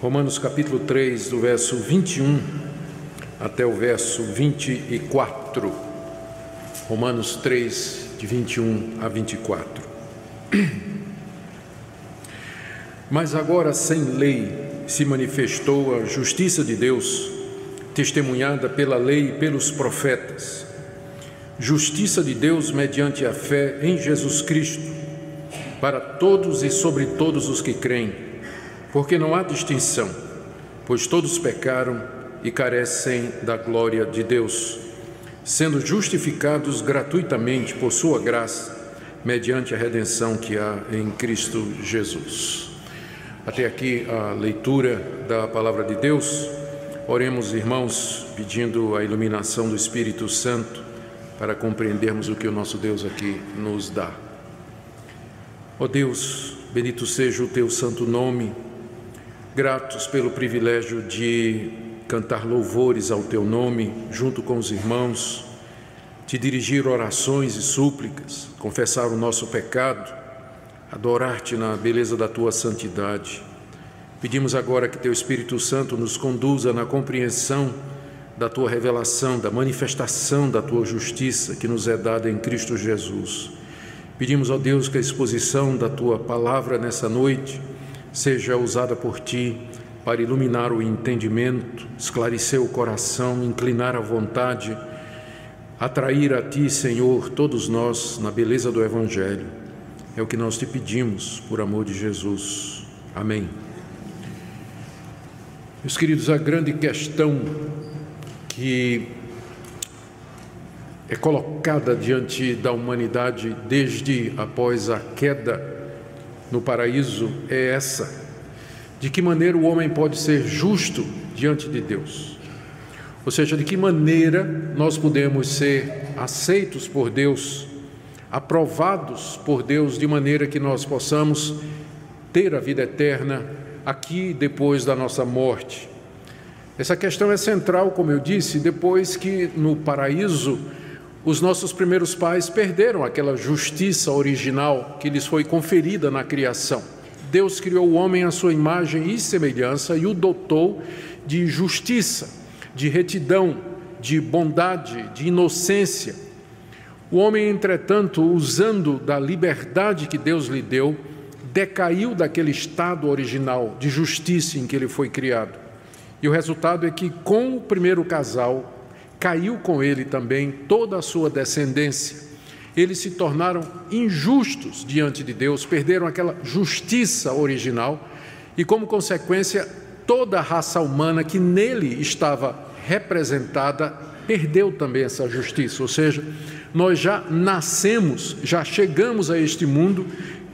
Romanos capítulo 3, do verso 21 até o verso 24. Romanos 3, de 21 a 24. Mas agora, sem lei, se manifestou a justiça de Deus, testemunhada pela lei e pelos profetas. Justiça de Deus mediante a fé em Jesus Cristo, para todos e sobre todos os que creem, porque não há distinção, pois todos pecaram e carecem da glória de Deus, sendo justificados gratuitamente por Sua graça, mediante a redenção que há em Cristo Jesus. Até aqui a leitura da palavra de Deus. Oremos, irmãos, pedindo a iluminação do Espírito Santo para compreendermos o que o nosso Deus aqui nos dá. Ó oh Deus, bendito seja o teu santo nome, gratos pelo privilégio de cantar louvores ao teu nome junto com os irmãos, te dirigir orações e súplicas, confessar o nosso pecado adorar-te na beleza da tua santidade. Pedimos agora que teu Espírito Santo nos conduza na compreensão da tua revelação, da manifestação da tua justiça que nos é dada em Cristo Jesus. Pedimos, ó Deus, que a exposição da tua palavra nessa noite seja usada por ti para iluminar o entendimento, esclarecer o coração, inclinar a vontade, atrair a ti, Senhor, todos nós na beleza do Evangelho. É o que nós te pedimos por amor de Jesus. Amém. Meus queridos, a grande questão que é colocada diante da humanidade desde após a queda no paraíso é essa: de que maneira o homem pode ser justo diante de Deus? Ou seja, de que maneira nós podemos ser aceitos por Deus aprovados por Deus de maneira que nós possamos ter a vida eterna aqui depois da nossa morte. Essa questão é central, como eu disse, depois que no paraíso os nossos primeiros pais perderam aquela justiça original que lhes foi conferida na criação. Deus criou o homem à sua imagem e semelhança e o dotou de justiça, de retidão, de bondade, de inocência o homem, entretanto, usando da liberdade que Deus lhe deu, decaiu daquele estado original de justiça em que ele foi criado. E o resultado é que, com o primeiro casal, caiu com ele também toda a sua descendência. Eles se tornaram injustos diante de Deus, perderam aquela justiça original e, como consequência, toda a raça humana que nele estava representada perdeu também essa justiça, ou seja, nós já nascemos, já chegamos a este mundo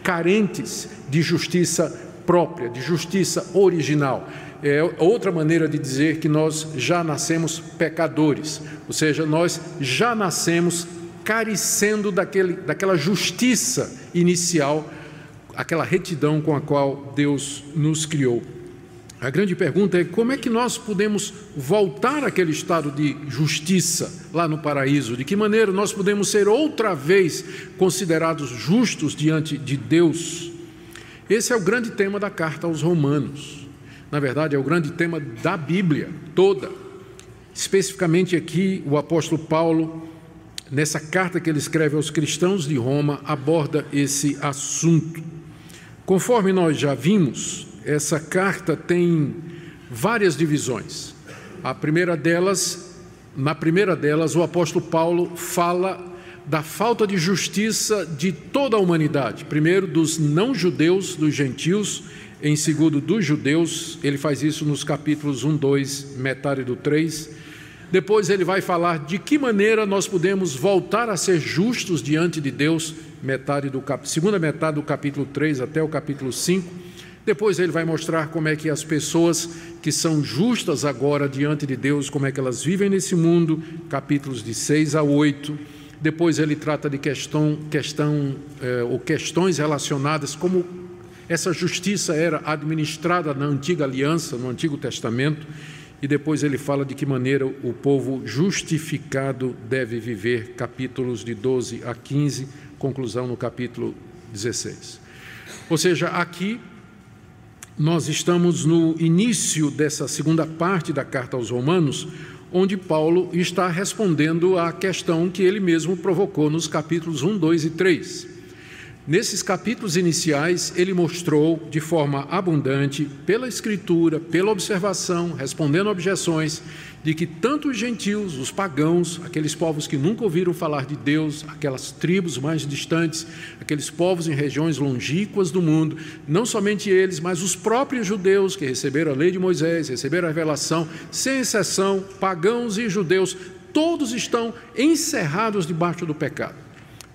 carentes de justiça própria, de justiça original. É outra maneira de dizer que nós já nascemos pecadores, ou seja, nós já nascemos carecendo daquele, daquela justiça inicial, aquela retidão com a qual Deus nos criou. A grande pergunta é como é que nós podemos voltar àquele estado de justiça lá no paraíso? De que maneira nós podemos ser outra vez considerados justos diante de Deus? Esse é o grande tema da carta aos Romanos. Na verdade, é o grande tema da Bíblia toda. Especificamente aqui, o apóstolo Paulo, nessa carta que ele escreve aos cristãos de Roma, aborda esse assunto. Conforme nós já vimos, essa carta tem várias divisões. A primeira delas, na primeira delas, o apóstolo Paulo fala da falta de justiça de toda a humanidade. Primeiro, dos não-judeus, dos gentios, em segundo, dos judeus. Ele faz isso nos capítulos 1, 2, metade do 3. Depois ele vai falar de que maneira nós podemos voltar a ser justos diante de Deus, metade do cap... segunda metade do capítulo 3 até o capítulo 5. Depois ele vai mostrar como é que as pessoas que são justas agora diante de Deus, como é que elas vivem nesse mundo, capítulos de 6 a 8. Depois ele trata de questão, questão é, ou questões relacionadas como essa justiça era administrada na antiga aliança, no Antigo Testamento. E depois ele fala de que maneira o povo justificado deve viver, capítulos de 12 a 15, conclusão no capítulo 16. Ou seja, aqui Nós estamos no início dessa segunda parte da carta aos Romanos, onde Paulo está respondendo à questão que ele mesmo provocou nos capítulos 1, 2 e 3. Nesses capítulos iniciais, ele mostrou de forma abundante, pela escritura, pela observação, respondendo objeções, de que tanto os gentios, os pagãos, aqueles povos que nunca ouviram falar de Deus, aquelas tribos mais distantes, aqueles povos em regiões longínquas do mundo, não somente eles, mas os próprios judeus que receberam a lei de Moisés, receberam a revelação, sem exceção, pagãos e judeus, todos estão encerrados debaixo do pecado.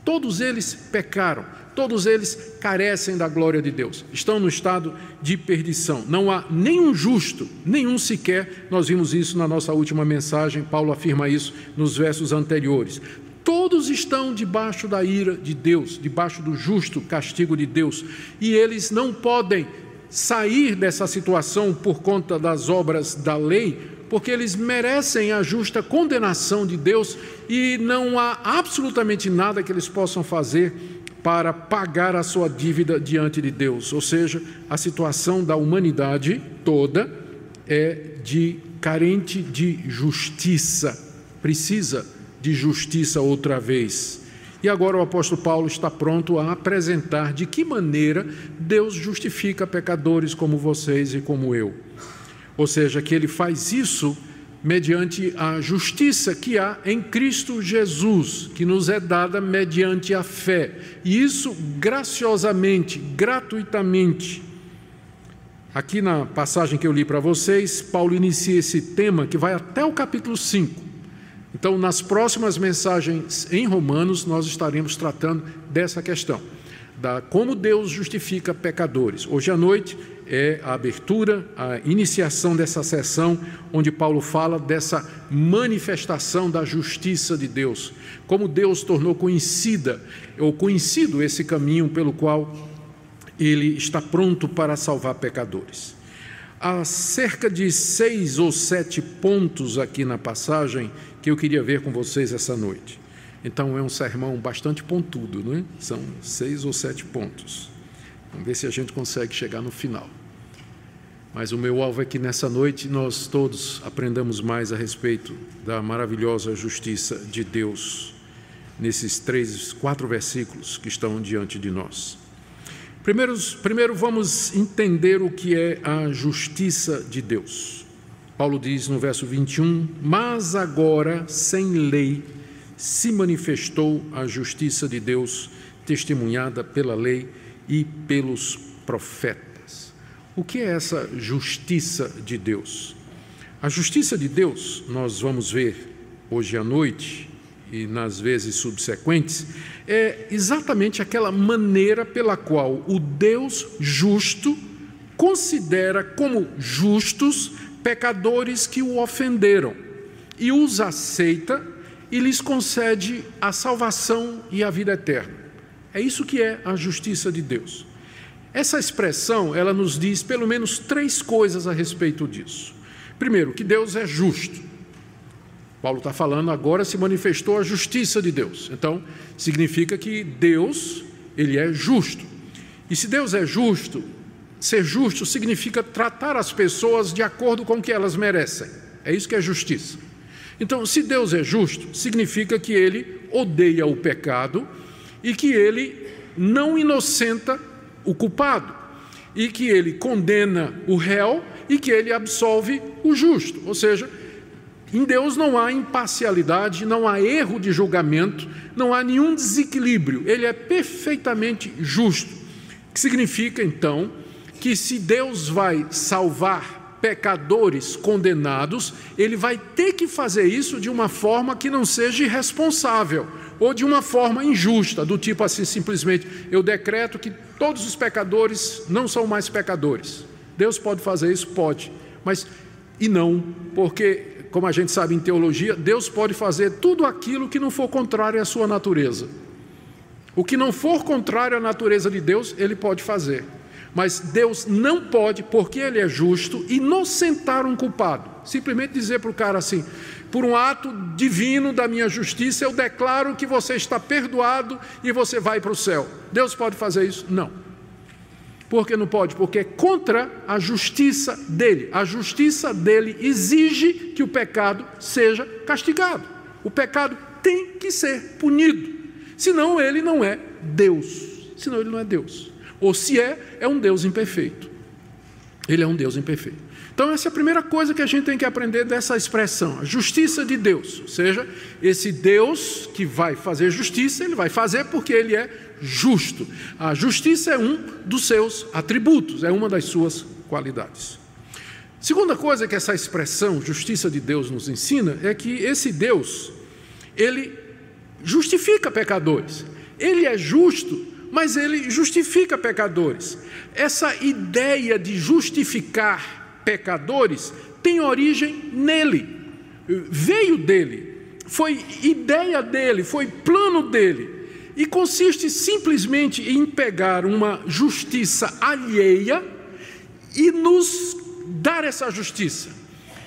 Todos eles pecaram todos eles carecem da glória de Deus, estão no estado de perdição. Não há nenhum justo, nenhum sequer. Nós vimos isso na nossa última mensagem, Paulo afirma isso nos versos anteriores. Todos estão debaixo da ira de Deus, debaixo do justo castigo de Deus, e eles não podem sair dessa situação por conta das obras da lei, porque eles merecem a justa condenação de Deus e não há absolutamente nada que eles possam fazer para pagar a sua dívida diante de Deus. Ou seja, a situação da humanidade toda é de carente de justiça, precisa de justiça outra vez. E agora o apóstolo Paulo está pronto a apresentar de que maneira Deus justifica pecadores como vocês e como eu. Ou seja, que ele faz isso mediante a justiça que há em Cristo Jesus, que nos é dada mediante a fé, e isso graciosamente, gratuitamente. Aqui na passagem que eu li para vocês, Paulo inicia esse tema que vai até o capítulo 5. Então, nas próximas mensagens em Romanos, nós estaremos tratando dessa questão, da como Deus justifica pecadores. Hoje à noite é a abertura, a iniciação dessa sessão, onde Paulo fala dessa manifestação da justiça de Deus, como Deus tornou conhecida ou conhecido esse caminho pelo qual ele está pronto para salvar pecadores. Há cerca de seis ou sete pontos aqui na passagem que eu queria ver com vocês essa noite. Então é um sermão bastante pontudo, não é? São seis ou sete pontos. Vamos ver se a gente consegue chegar no final. Mas o meu alvo é que nessa noite nós todos aprendamos mais a respeito da maravilhosa justiça de Deus nesses três, quatro versículos que estão diante de nós. Primeiro, primeiro vamos entender o que é a justiça de Deus. Paulo diz no verso 21: Mas agora, sem lei, se manifestou a justiça de Deus, testemunhada pela lei e pelos profetas. O que é essa justiça de Deus? A justiça de Deus, nós vamos ver hoje à noite e nas vezes subsequentes, é exatamente aquela maneira pela qual o Deus justo considera como justos pecadores que o ofenderam e os aceita e lhes concede a salvação e a vida eterna. É isso que é a justiça de Deus. Essa expressão, ela nos diz pelo menos três coisas a respeito disso. Primeiro, que Deus é justo. Paulo está falando agora se manifestou a justiça de Deus. Então, significa que Deus, ele é justo. E se Deus é justo, ser justo significa tratar as pessoas de acordo com o que elas merecem. É isso que é justiça. Então, se Deus é justo, significa que ele odeia o pecado e que ele não inocenta o culpado, e que ele condena o réu e que ele absolve o justo. Ou seja, em Deus não há imparcialidade, não há erro de julgamento, não há nenhum desequilíbrio. Ele é perfeitamente justo. Que significa então que se Deus vai salvar pecadores condenados, ele vai ter que fazer isso de uma forma que não seja irresponsável ou de uma forma injusta, do tipo assim, simplesmente, eu decreto que todos os pecadores não são mais pecadores. Deus pode fazer isso? Pode, mas e não, porque, como a gente sabe em teologia, Deus pode fazer tudo aquilo que não for contrário à sua natureza. O que não for contrário à natureza de Deus, ele pode fazer. Mas Deus não pode, porque Ele é justo, inocentar um culpado. Simplesmente dizer para o cara assim: por um ato divino da minha justiça, eu declaro que você está perdoado e você vai para o céu. Deus pode fazer isso? Não. Por que não pode? Porque é contra a justiça dele. A justiça dele exige que o pecado seja castigado. O pecado tem que ser punido. Senão ele não é Deus. Senão ele não é Deus. Ou se é, é um Deus imperfeito. Ele é um Deus imperfeito. Então, essa é a primeira coisa que a gente tem que aprender dessa expressão, a justiça de Deus. Ou seja, esse Deus que vai fazer justiça, ele vai fazer porque ele é justo. A justiça é um dos seus atributos, é uma das suas qualidades. Segunda coisa que essa expressão justiça de Deus nos ensina é que esse Deus, ele justifica pecadores. Ele é justo, mas ele justifica pecadores. Essa ideia de justificar pecadores tem origem nele, veio dele, foi ideia dele, foi plano dele, e consiste simplesmente em pegar uma justiça alheia e nos dar essa justiça.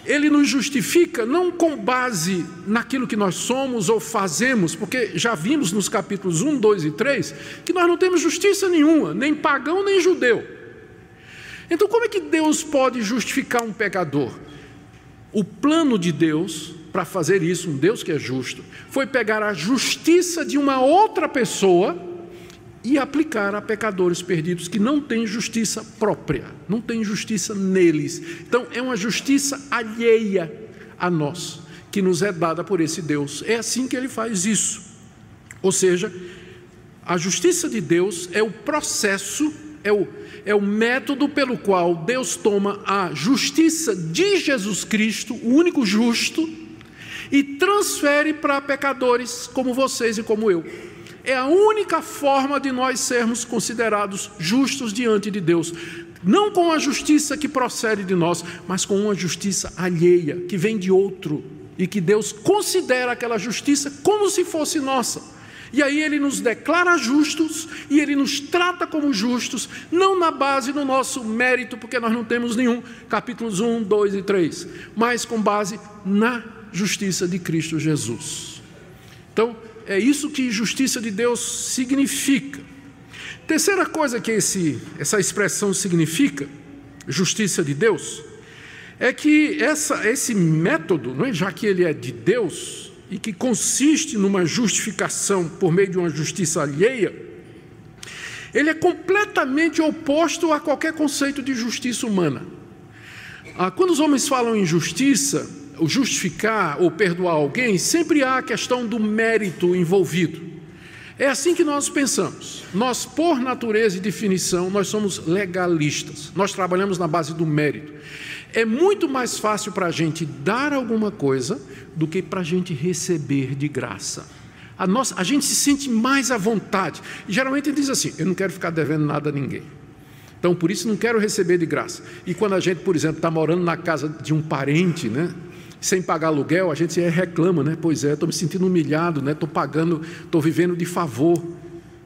Ele nos justifica não com base naquilo que nós somos ou fazemos, porque já vimos nos capítulos 1, 2 e 3 que nós não temos justiça nenhuma, nem pagão nem judeu. Então, como é que Deus pode justificar um pecador? O plano de Deus para fazer isso, um Deus que é justo, foi pegar a justiça de uma outra pessoa e aplicar a pecadores perdidos que não têm justiça própria, não têm justiça neles. Então, é uma justiça alheia a nós, que nos é dada por esse Deus. É assim que ele faz isso. Ou seja, a justiça de Deus é o processo, é o é o método pelo qual Deus toma a justiça de Jesus Cristo, o único justo, e transfere para pecadores como vocês e como eu. É a única forma de nós sermos considerados justos diante de Deus. Não com a justiça que procede de nós, mas com uma justiça alheia, que vem de outro, e que Deus considera aquela justiça como se fosse nossa. E aí ele nos declara justos e ele nos trata como justos, não na base do nosso mérito, porque nós não temos nenhum, capítulos 1, 2 e 3, mas com base na justiça de Cristo Jesus. Então, é isso que justiça de Deus significa. Terceira coisa que esse, essa expressão significa, justiça de Deus, é que essa, esse método, é? já que ele é de Deus, e que consiste numa justificação por meio de uma justiça alheia, ele é completamente oposto a qualquer conceito de justiça humana. Ah, quando os homens falam em justiça, o justificar ou perdoar alguém, sempre há a questão do mérito envolvido. É assim que nós pensamos. Nós, por natureza e definição, nós somos legalistas. Nós trabalhamos na base do mérito. É muito mais fácil para a gente dar alguma coisa do que para a gente receber de graça. A, nossa, a gente se sente mais à vontade. E geralmente ele diz assim: Eu não quero ficar devendo nada a ninguém. Então, por isso, não quero receber de graça. E quando a gente, por exemplo, está morando na casa de um parente, né? Sem pagar aluguel, a gente reclama, né? Pois é, estou me sentindo humilhado, né? Estou pagando, estou vivendo de favor.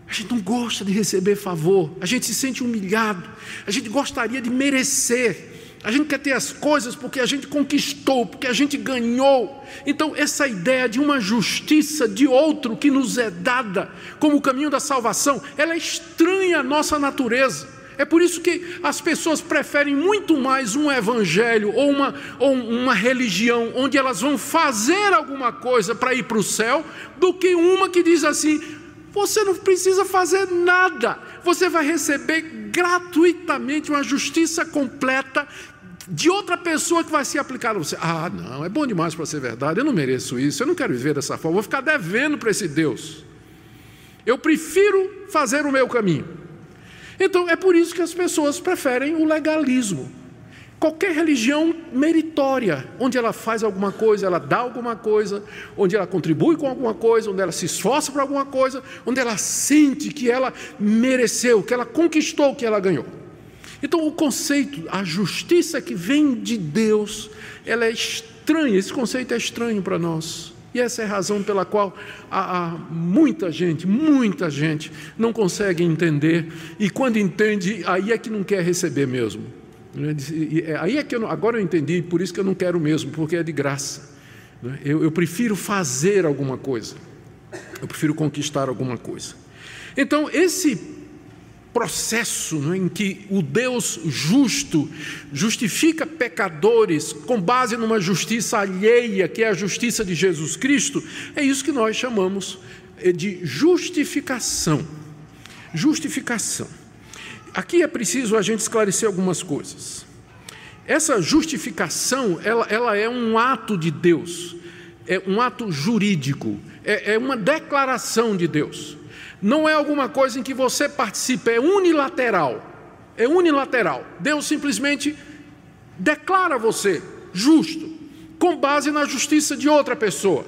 A gente não gosta de receber favor, a gente se sente humilhado, a gente gostaria de merecer. A gente quer ter as coisas porque a gente conquistou, porque a gente ganhou. Então, essa ideia de uma justiça de outro que nos é dada como o caminho da salvação, ela é estranha à nossa natureza. É por isso que as pessoas preferem muito mais um evangelho ou uma, ou uma religião onde elas vão fazer alguma coisa para ir para o céu, do que uma que diz assim: você não precisa fazer nada, você vai receber gratuitamente uma justiça completa de outra pessoa que vai ser aplicada a você. Ah, não, é bom demais para ser verdade, eu não mereço isso, eu não quero viver dessa forma, vou ficar devendo para esse Deus. Eu prefiro fazer o meu caminho. Então, é por isso que as pessoas preferem o legalismo. Qualquer religião meritória, onde ela faz alguma coisa, ela dá alguma coisa, onde ela contribui com alguma coisa, onde ela se esforça para alguma coisa, onde ela sente que ela mereceu, que ela conquistou, que ela ganhou. Então, o conceito, a justiça que vem de Deus, ela é estranha, esse conceito é estranho para nós. E essa é a razão pela qual há, muita gente, muita gente não consegue entender, e quando entende, aí é que não quer receber mesmo. É, aí é que eu, agora eu entendi, por isso que eu não quero mesmo, porque é de graça. Né? Eu, eu prefiro fazer alguma coisa, eu prefiro conquistar alguma coisa. Então, esse processo né, em que o Deus justo justifica pecadores com base numa justiça alheia, que é a justiça de Jesus Cristo, é isso que nós chamamos eh, de justificação. Justificação. Aqui é preciso a gente esclarecer algumas coisas. Essa justificação, ela, ela é um ato de Deus, é um ato jurídico, é, é uma declaração de Deus não é alguma coisa em que você participa, é unilateral. É unilateral. Deus simplesmente declara você justo, com base na justiça de outra pessoa.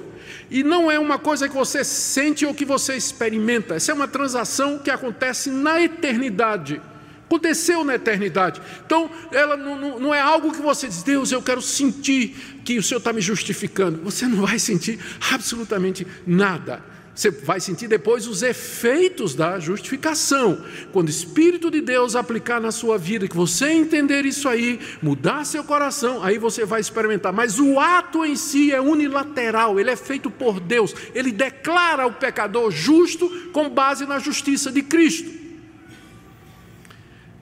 E não é uma coisa que você sente ou que você experimenta. Essa é uma transação que acontece na eternidade. Aconteceu na eternidade. Então, ela não, não, não, é algo que você diz, Deus, eu quero sentir que o Senhor está me justificando. Você não vai sentir absolutamente nada. Você vai sentir depois os efeitos da justificação. Quando o Espírito de Deus aplicar na sua vida, que você entender isso aí, mudar seu coração, aí você vai experimentar. Mas o ato em si é unilateral, ele é feito por Deus. Ele declara o pecador justo com base na justiça de Cristo.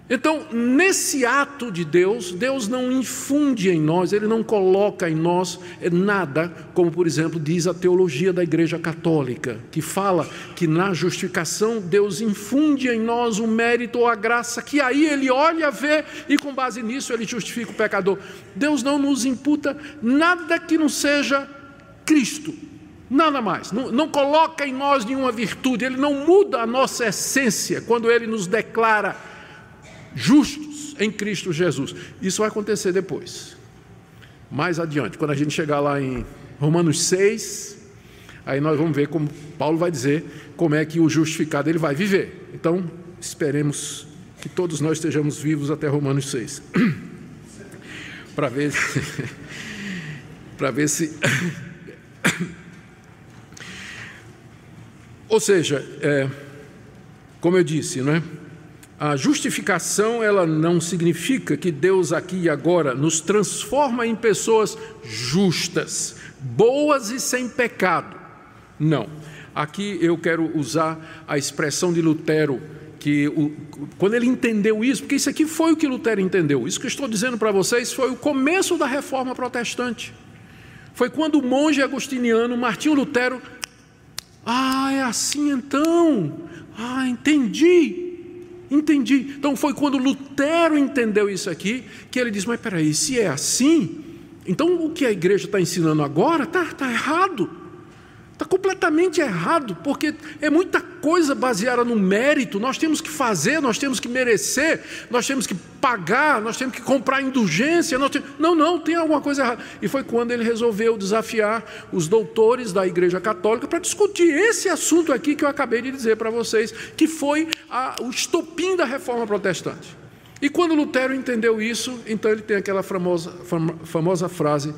Então, nesse ato de Deus, Deus não infunde em nós, Ele não coloca em nós nada, como por exemplo diz a teologia da Igreja Católica, que fala que na justificação Deus infunde em nós o mérito ou a graça, que aí Ele olha, vê e com base nisso Ele justifica o pecador. Deus não nos imputa nada que não seja Cristo, nada mais, não, não coloca em nós nenhuma virtude, Ele não muda a nossa essência quando Ele nos declara justos em Cristo Jesus. Isso vai acontecer depois. Mais adiante, quando a gente chegar lá em Romanos 6, aí nós vamos ver como Paulo vai dizer como é que o justificado ele vai viver. Então, esperemos que todos nós estejamos vivos até Romanos 6. Para ver para ver se Ou seja, é, como eu disse, não é? A justificação, ela não significa que Deus aqui e agora nos transforma em pessoas justas, boas e sem pecado. Não. Aqui eu quero usar a expressão de Lutero, que o, quando ele entendeu isso, porque isso aqui foi o que Lutero entendeu. Isso que eu estou dizendo para vocês foi o começo da reforma protestante. Foi quando o monge agostiniano Martinho Lutero, ah, é assim então. Ah, entendi. Entendi. Então foi quando Lutero entendeu isso aqui que ele diz: Mas peraí, se é assim, então o que a igreja está ensinando agora está tá errado. Está completamente errado, porque é muita coisa baseada no mérito. Nós temos que fazer, nós temos que merecer, nós temos que pagar, nós temos que comprar indulgência. Temos... Não, não, tem alguma coisa errada. E foi quando ele resolveu desafiar os doutores da Igreja Católica para discutir esse assunto aqui que eu acabei de dizer para vocês, que foi a, o estopim da reforma protestante. E quando Lutero entendeu isso, então ele tem aquela famosa, famosa frase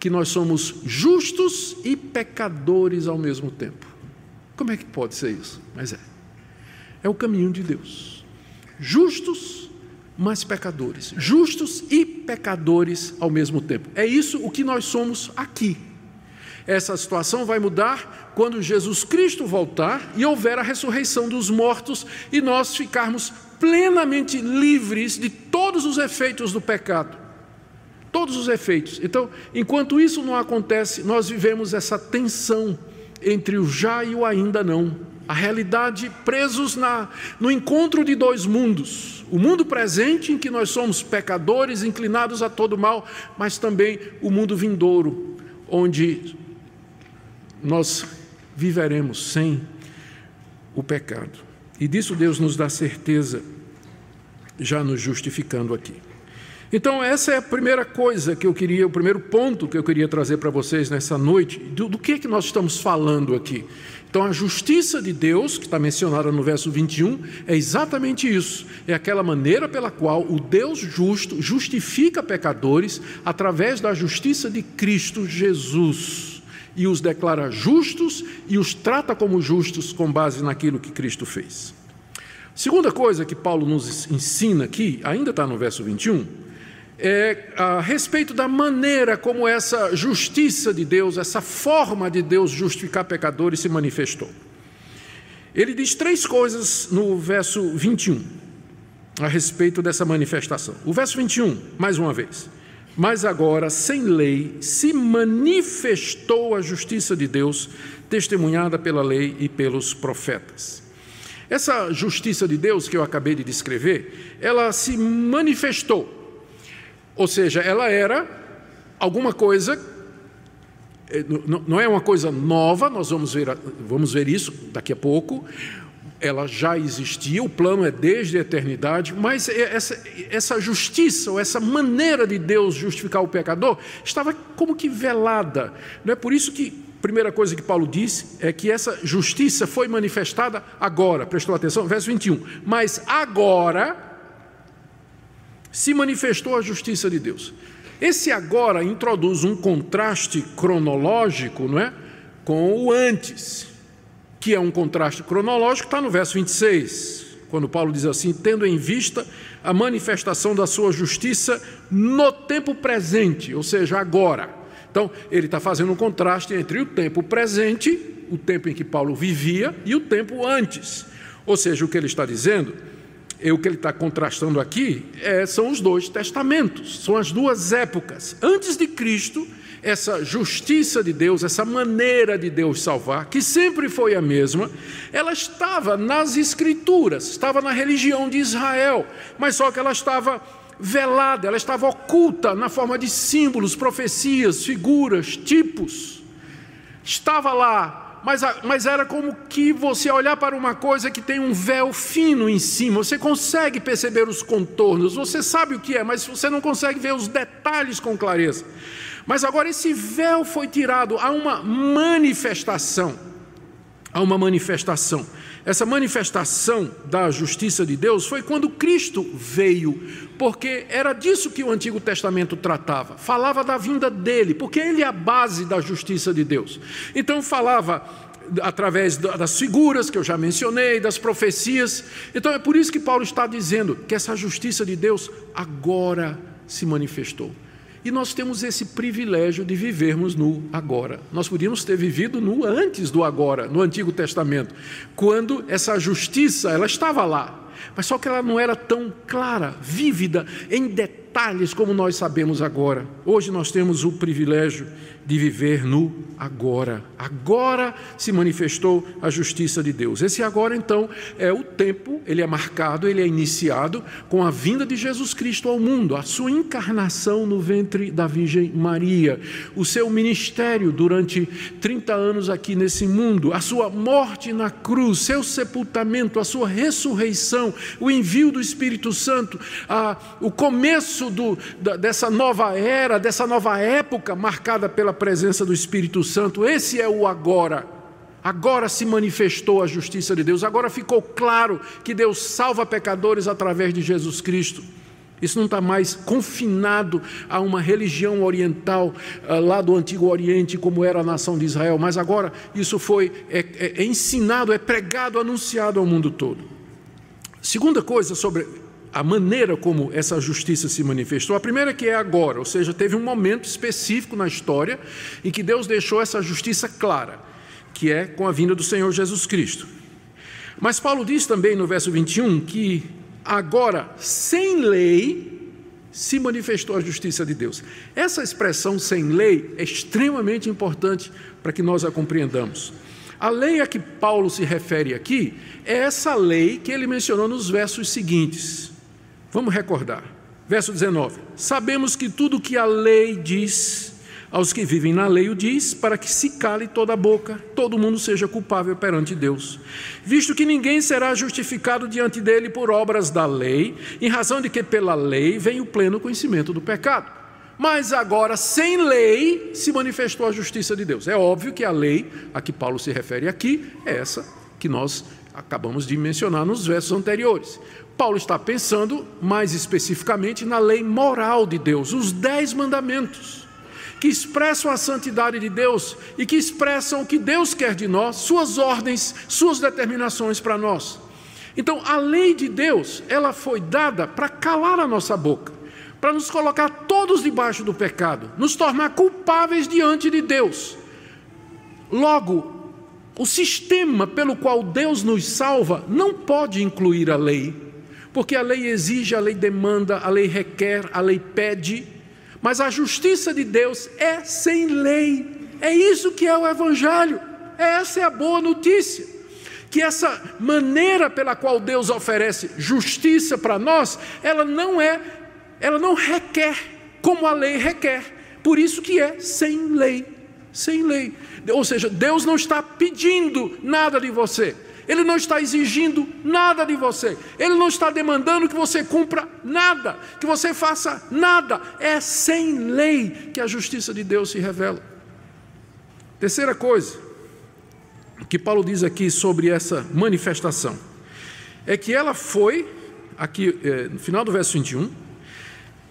que nós somos justos e pecadores ao mesmo tempo. Como é que pode ser isso? Mas é. É o caminho de Deus. Justos, mas pecadores. Justos e pecadores ao mesmo tempo. É isso o que nós somos aqui. Essa situação vai mudar quando Jesus Cristo voltar e houver a ressurreição dos mortos e nós ficarmos plenamente livres de todos os efeitos do pecado todos os efeitos. Então, enquanto isso não acontece, nós vivemos essa tensão entre o já e o ainda não. A realidade presos na, no encontro de dois mundos. O mundo presente, em que nós somos pecadores, inclinados a todo mal, mas também o mundo vindouro, onde nós viveremos sem o pecado. E disso Deus nos dá certeza, já nos justificando aqui. Então, essa é a primeira coisa que eu queria, o primeiro ponto que eu queria trazer para vocês nessa noite. Do, do que, que nós estamos falando aqui? Então, a justiça de Deus, que está mencionada no verso 21, é exatamente isso. É aquela maneira pela qual o Deus justo justifica pecadores através da justiça de Cristo Jesus. E os declara justos e os trata como justos com base naquilo que Cristo fez. Segunda coisa que Paulo nos ensina aqui, ainda está no verso 21, é, a respeito da maneira como essa justiça de Deus, essa forma de Deus justificar pecadores se manifestou. Ele diz três coisas no verso 21. a respeito dessa manifestação. O verso 21, mais uma vez. Mas agora, sem lei, se manifestou a justiça de Deus, testemunhada pela lei e pelos profetas. Essa justiça de Deus que eu acabei de descrever, ela se manifestou. Ou seja, ela era alguma coisa, eh, não é uma coisa nova, nós vamos ver, vamos ver isso daqui a pouco, ela já existia, o plano é desde a eternidade, mas essa, essa justiça, ou essa maneira de Deus justificar o pecador, estava como que velada. Não é por isso que primeira coisa que Paulo disse é que essa justiça foi manifestada agora, prestou atenção, verso 21. Mas agora se manifestou a justiça de Deus. Esse agora introduz um contraste cronológico, não é? Com o antes que é um contraste cronológico, está no verso 26, quando Paulo diz assim: tendo em vista a manifestação da sua justiça no tempo presente, ou seja, agora. Então, ele está fazendo um contraste entre o tempo presente, o tempo em que Paulo vivia, e o tempo antes. Ou seja, o que ele está dizendo, o que ele está contrastando aqui, é, são os dois testamentos, são as duas épocas. Antes de Cristo essa justiça de Deus, essa maneira de Deus salvar, que sempre foi a mesma, ela estava nas Escrituras, estava na religião de Israel, mas só que ela estava velada, ela estava oculta na forma de símbolos, profecias, figuras, tipos. Estava lá, mas, mas era como que você olhar para uma coisa que tem um véu fino em cima, você consegue perceber os contornos, você sabe o que é, mas você não consegue ver os detalhes com clareza. Mas agora esse véu foi tirado, há uma manifestação. Há uma manifestação. Essa manifestação da justiça de Deus foi quando Cristo veio, porque era disso que o Antigo Testamento tratava. Falava da vinda dele, porque ele é a base da justiça de Deus. Então falava através das figuras que eu já mencionei, das profecias. Então é por isso que Paulo está dizendo que essa justiça de Deus agora se manifestou. E nós temos esse privilégio de vivermos no agora. Nós podíamos ter vivido no antes do agora, no Antigo Testamento, quando essa justiça ela estava lá, mas só que ela não era tão clara, vívida, em detalhes como nós sabemos agora. Hoje nós temos o privilégio de viver no agora. Agora se manifestou a justiça de Deus. Esse agora, então, é o tempo, ele é marcado, ele é iniciado com a vinda de Jesus Cristo ao mundo, a sua encarnação no ventre da Virgem Maria, o seu ministério durante 30 anos aqui nesse mundo, a sua morte na cruz, seu sepultamento, a sua ressurreição, o envio do Espírito Santo, a, o começo do, da, dessa nova era, dessa nova época marcada pela presença do Espírito Santo. Esse é o agora. Agora se manifestou a justiça de Deus, agora ficou claro que Deus salva pecadores através de Jesus Cristo. Isso não está mais confinado a uma religião oriental ah, lá do Antigo Oriente, como era a nação de Israel, mas agora isso foi é, é, é ensinado, é pregado, anunciado ao mundo todo. Segunda coisa sobre a maneira como essa justiça se manifestou. A primeira que é agora, ou seja, teve um momento específico na história em que Deus deixou essa justiça clara, que é com a vinda do Senhor Jesus Cristo. Mas Paulo diz também no verso 21 que agora, sem lei, se manifestou a justiça de Deus. Essa expressão sem lei é extremamente importante para que nós a compreendamos. A lei a que Paulo se refere aqui é essa lei que ele mencionou nos versos seguintes. Vamos recordar. Verso 19: Sabemos que tudo que a lei diz, aos que vivem na lei o diz, para que se cale toda a boca, todo mundo seja culpável perante Deus. Visto que ninguém será justificado diante dele por obras da lei, em razão de que pela lei vem o pleno conhecimento do pecado. Mas agora, sem lei, se manifestou a justiça de Deus. É óbvio que a lei a que Paulo se refere aqui é essa que nós acabamos de mencionar nos versos anteriores. Paulo está pensando mais especificamente na lei moral de Deus, os dez mandamentos, que expressam a santidade de Deus e que expressam o que Deus quer de nós, suas ordens, suas determinações para nós. Então, a lei de Deus, ela foi dada para calar a nossa boca, para nos colocar todos debaixo do pecado, nos tornar culpáveis diante de Deus. Logo, o sistema pelo qual Deus nos salva não pode incluir a lei porque a lei exige, a lei demanda, a lei requer, a lei pede, mas a justiça de Deus é sem lei. É isso que é o Evangelho, essa é a boa notícia. Que essa maneira pela qual Deus oferece justiça para nós, ela não é, ela não requer como a lei requer, por isso que é sem lei, sem lei. Ou seja, Deus não está pedindo nada de você, ele não está exigindo nada de você, Ele não está demandando que você cumpra nada, que você faça nada. É sem lei que a justiça de Deus se revela. Terceira coisa que Paulo diz aqui sobre essa manifestação é que ela foi, aqui é, no final do verso 21,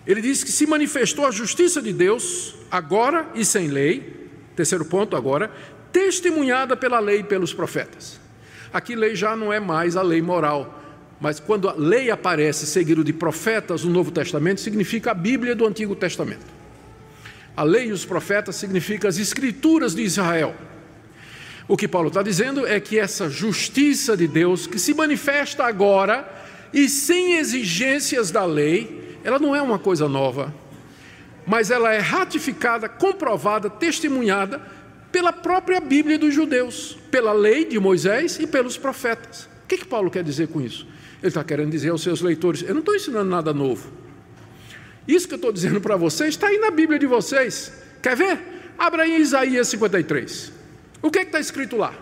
ele diz que se manifestou a justiça de Deus, agora e sem lei, terceiro ponto agora, testemunhada pela lei e pelos profetas. Aqui lei já não é mais a lei moral, mas quando a lei aparece seguido de profetas no Novo Testamento, significa a Bíblia do Antigo Testamento. A lei e os profetas significam as escrituras de Israel. O que Paulo está dizendo é que essa justiça de Deus, que se manifesta agora e sem exigências da lei, ela não é uma coisa nova, mas ela é ratificada, comprovada, testemunhada pela própria Bíblia dos judeus, pela lei de Moisés e pelos profetas. O que, que Paulo quer dizer com isso? Ele está querendo dizer aos seus leitores: eu não estou ensinando nada novo. Isso que eu estou dizendo para vocês está aí na Bíblia de vocês. Quer ver? Abra aí Isaías 53. O que está escrito lá?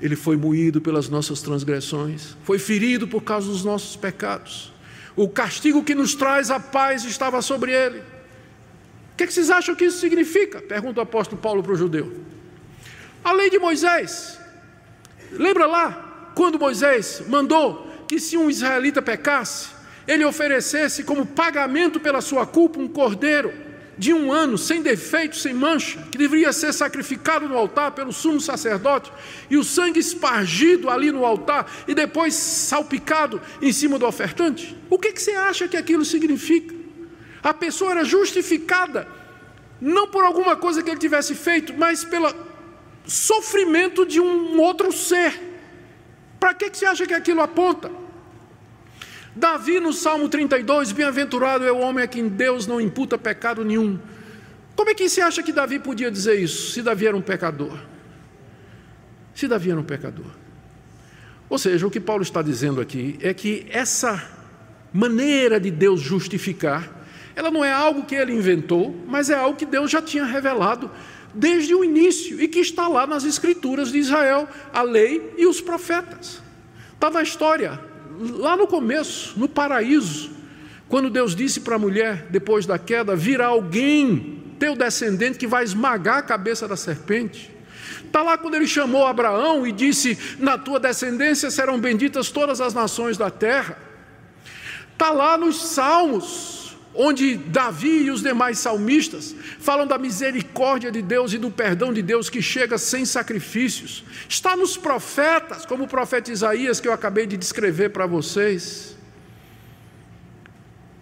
Ele foi moído pelas nossas transgressões, foi ferido por causa dos nossos pecados. O castigo que nos traz a paz estava sobre ele. O que, que vocês acham que isso significa? Pergunta o apóstolo Paulo para o judeu. A lei de Moisés. Lembra lá quando Moisés mandou que se um israelita pecasse, ele oferecesse como pagamento pela sua culpa um cordeiro de um ano, sem defeito, sem mancha, que deveria ser sacrificado no altar pelo sumo sacerdote, e o sangue espargido ali no altar e depois salpicado em cima do ofertante? O que, que você acha que aquilo significa? A pessoa era justificada, não por alguma coisa que ele tivesse feito, mas pelo sofrimento de um outro ser. Para que, você acha que aquilo aponta? Davi, no Salmo 32, bem-aventurado é o homem a quem Deus não imputa pecado nenhum. Como é que você acha que Davi podia dizer isso, se Davi era um pecador? Se Davi era um pecador. Ou seja, o que Paulo está dizendo aqui é que essa maneira de Deus justificar, ela não é algo que ele inventou, mas é algo que Deus já tinha revelado desde o início e que está lá nas Escrituras de Israel, a lei e os profetas. Está na história, lá no começo, no paraíso, quando Deus disse para a mulher, depois da queda, virá alguém, teu descendente, que vai esmagar a cabeça da serpente. Está lá quando ele chamou Abraão e disse: Na tua descendência serão benditas todas as nações da terra. Está lá nos Salmos, onde Davi e os demais salmistas falam da misericórdia de Deus e do perdão de Deus que chega sem sacrifícios. Está nos profetas, como o profeta Isaías que eu acabei de descrever para vocês.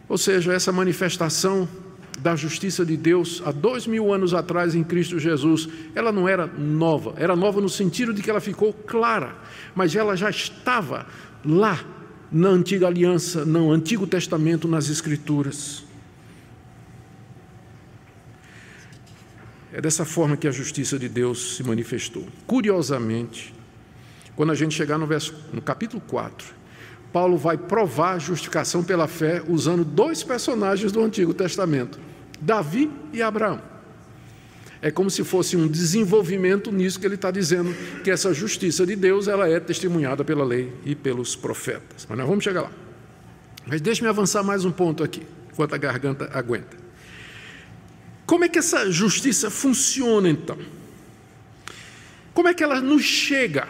Ou seja, essa manifestação da justiça de Deus há dois mil anos atrás em Cristo Jesus, ela não era nova, era nova no sentido de que ela ficou clara, mas ela já estava lá na antiga aliança, no Antigo Testamento, nas Escrituras. É dessa forma que a justiça de Deus se manifestou. Curiosamente, quando a gente chegar no, verso, no capítulo 4, Paulo vai provar a justificação pela fé usando dois personagens do Antigo Testamento, Davi e Abraão. É como se fosse um desenvolvimento nisso que ele está dizendo, que essa justiça de Deus ela é testemunhada pela lei e pelos profetas. Mas nós vamos chegar lá. Mas deixe-me avançar mais um ponto aqui, enquanto a garganta aguenta. Como é que essa justiça funciona então? Como é que ela nos chega?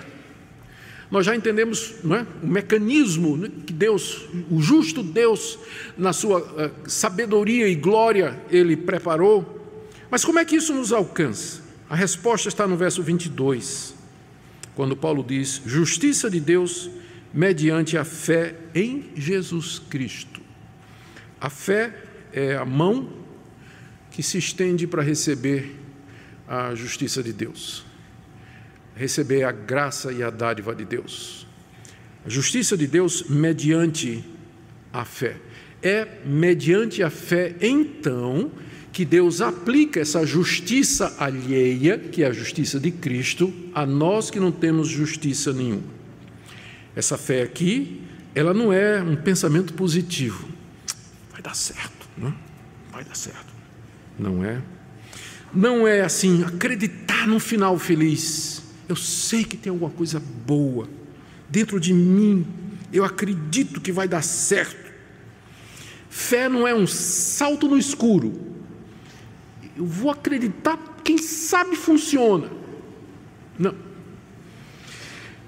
Nós já entendemos é, o mecanismo né, que Deus, o justo Deus, na sua uh, sabedoria e glória, ele preparou mas como é que isso nos alcança? A resposta está no verso 22, quando Paulo diz: Justiça de Deus mediante a fé em Jesus Cristo. A fé é a mão que se estende para receber a justiça de Deus, receber a graça e a dádiva de Deus. A justiça de Deus mediante a fé. É mediante a fé, então, que Deus aplica essa justiça alheia, que é a justiça de Cristo, a nós que não temos justiça nenhuma. Essa fé aqui, ela não é um pensamento positivo. Vai dar certo, não? Vai dar certo. Não é. Não é assim, acreditar num final feliz. Eu sei que tem alguma coisa boa dentro de mim. Eu acredito que vai dar certo. Fé não é um salto no escuro, eu vou acreditar, quem sabe funciona. Não.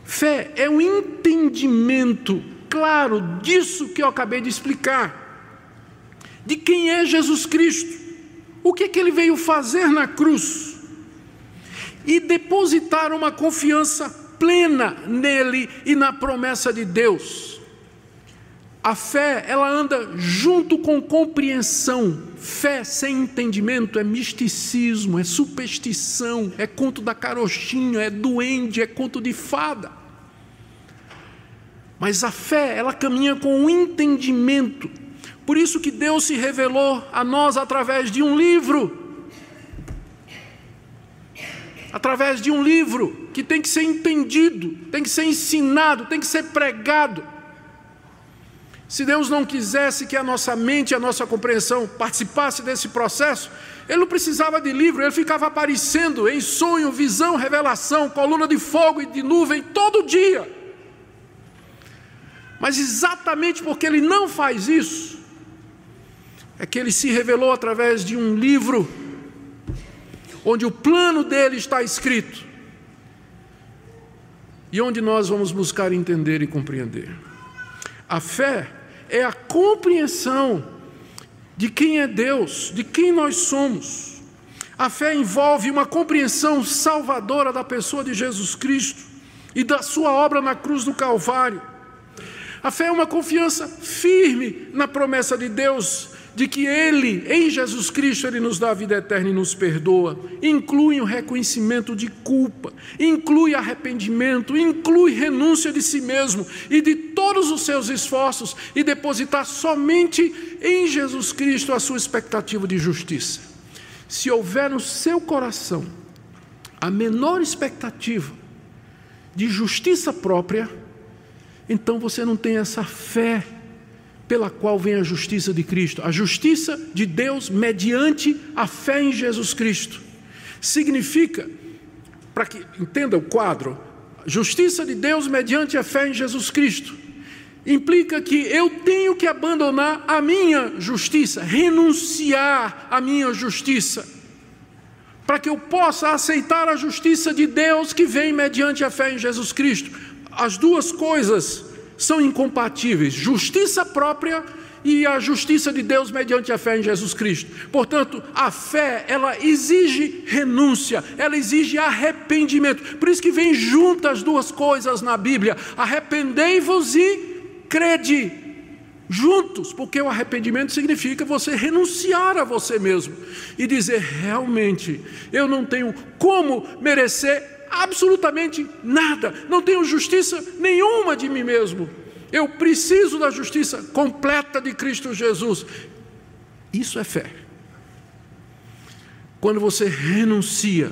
Fé é um entendimento claro disso que eu acabei de explicar, de quem é Jesus Cristo, o que, é que ele veio fazer na cruz, e depositar uma confiança plena nele e na promessa de Deus. A fé, ela anda junto com compreensão. Fé sem entendimento é misticismo, é superstição, é conto da carochinha, é duende, é conto de fada. Mas a fé, ela caminha com o entendimento. Por isso que Deus se revelou a nós através de um livro. Através de um livro que tem que ser entendido, tem que ser ensinado, tem que ser pregado. Se Deus não quisesse que a nossa mente, a nossa compreensão participasse desse processo, ele não precisava de livro, ele ficava aparecendo em sonho, visão, revelação, coluna de fogo e de nuvem todo dia. Mas exatamente porque ele não faz isso, é que ele se revelou através de um livro, onde o plano dele está escrito, e onde nós vamos buscar entender e compreender. A fé é a compreensão de quem é Deus, de quem nós somos. A fé envolve uma compreensão salvadora da pessoa de Jesus Cristo e da sua obra na cruz do Calvário. A fé é uma confiança firme na promessa de Deus de que Ele, em Jesus Cristo, Ele nos dá a vida eterna e nos perdoa, inclui o reconhecimento de culpa, inclui arrependimento, inclui renúncia de si mesmo e de todos os seus esforços e depositar somente em Jesus Cristo a sua expectativa de justiça. Se houver no seu coração a menor expectativa de justiça própria, então você não tem essa fé pela qual vem a justiça de Cristo, a justiça de Deus mediante a fé em Jesus Cristo. Significa, para que entenda o quadro, justiça de Deus mediante a fé em Jesus Cristo. Implica que eu tenho que abandonar a minha justiça, renunciar à minha justiça, para que eu possa aceitar a justiça de Deus que vem mediante a fé em Jesus Cristo. As duas coisas são incompatíveis, justiça própria e a justiça de Deus mediante a fé em Jesus Cristo. Portanto, a fé, ela exige renúncia, ela exige arrependimento. Por isso que vem juntas as duas coisas na Bíblia: arrependei-vos e crede. Juntos, porque o arrependimento significa você renunciar a você mesmo e dizer: realmente, eu não tenho como merecer absolutamente nada, não tenho justiça nenhuma de mim mesmo. Eu preciso da justiça completa de Cristo Jesus. Isso é fé. Quando você renuncia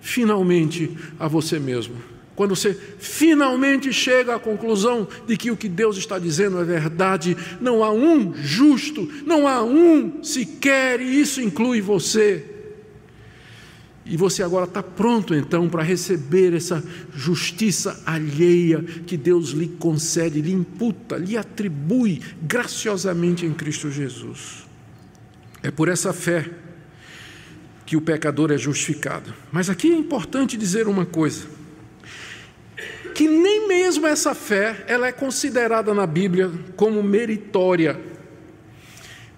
finalmente a você mesmo, quando você finalmente chega à conclusão de que o que Deus está dizendo é verdade, não há um justo, não há um sequer, e isso inclui você. E você agora está pronto então para receber essa justiça alheia que Deus lhe concede, lhe imputa, lhe atribui graciosamente em Cristo Jesus. É por essa fé que o pecador é justificado. Mas aqui é importante dizer uma coisa: que nem mesmo essa fé ela é considerada na Bíblia como meritória,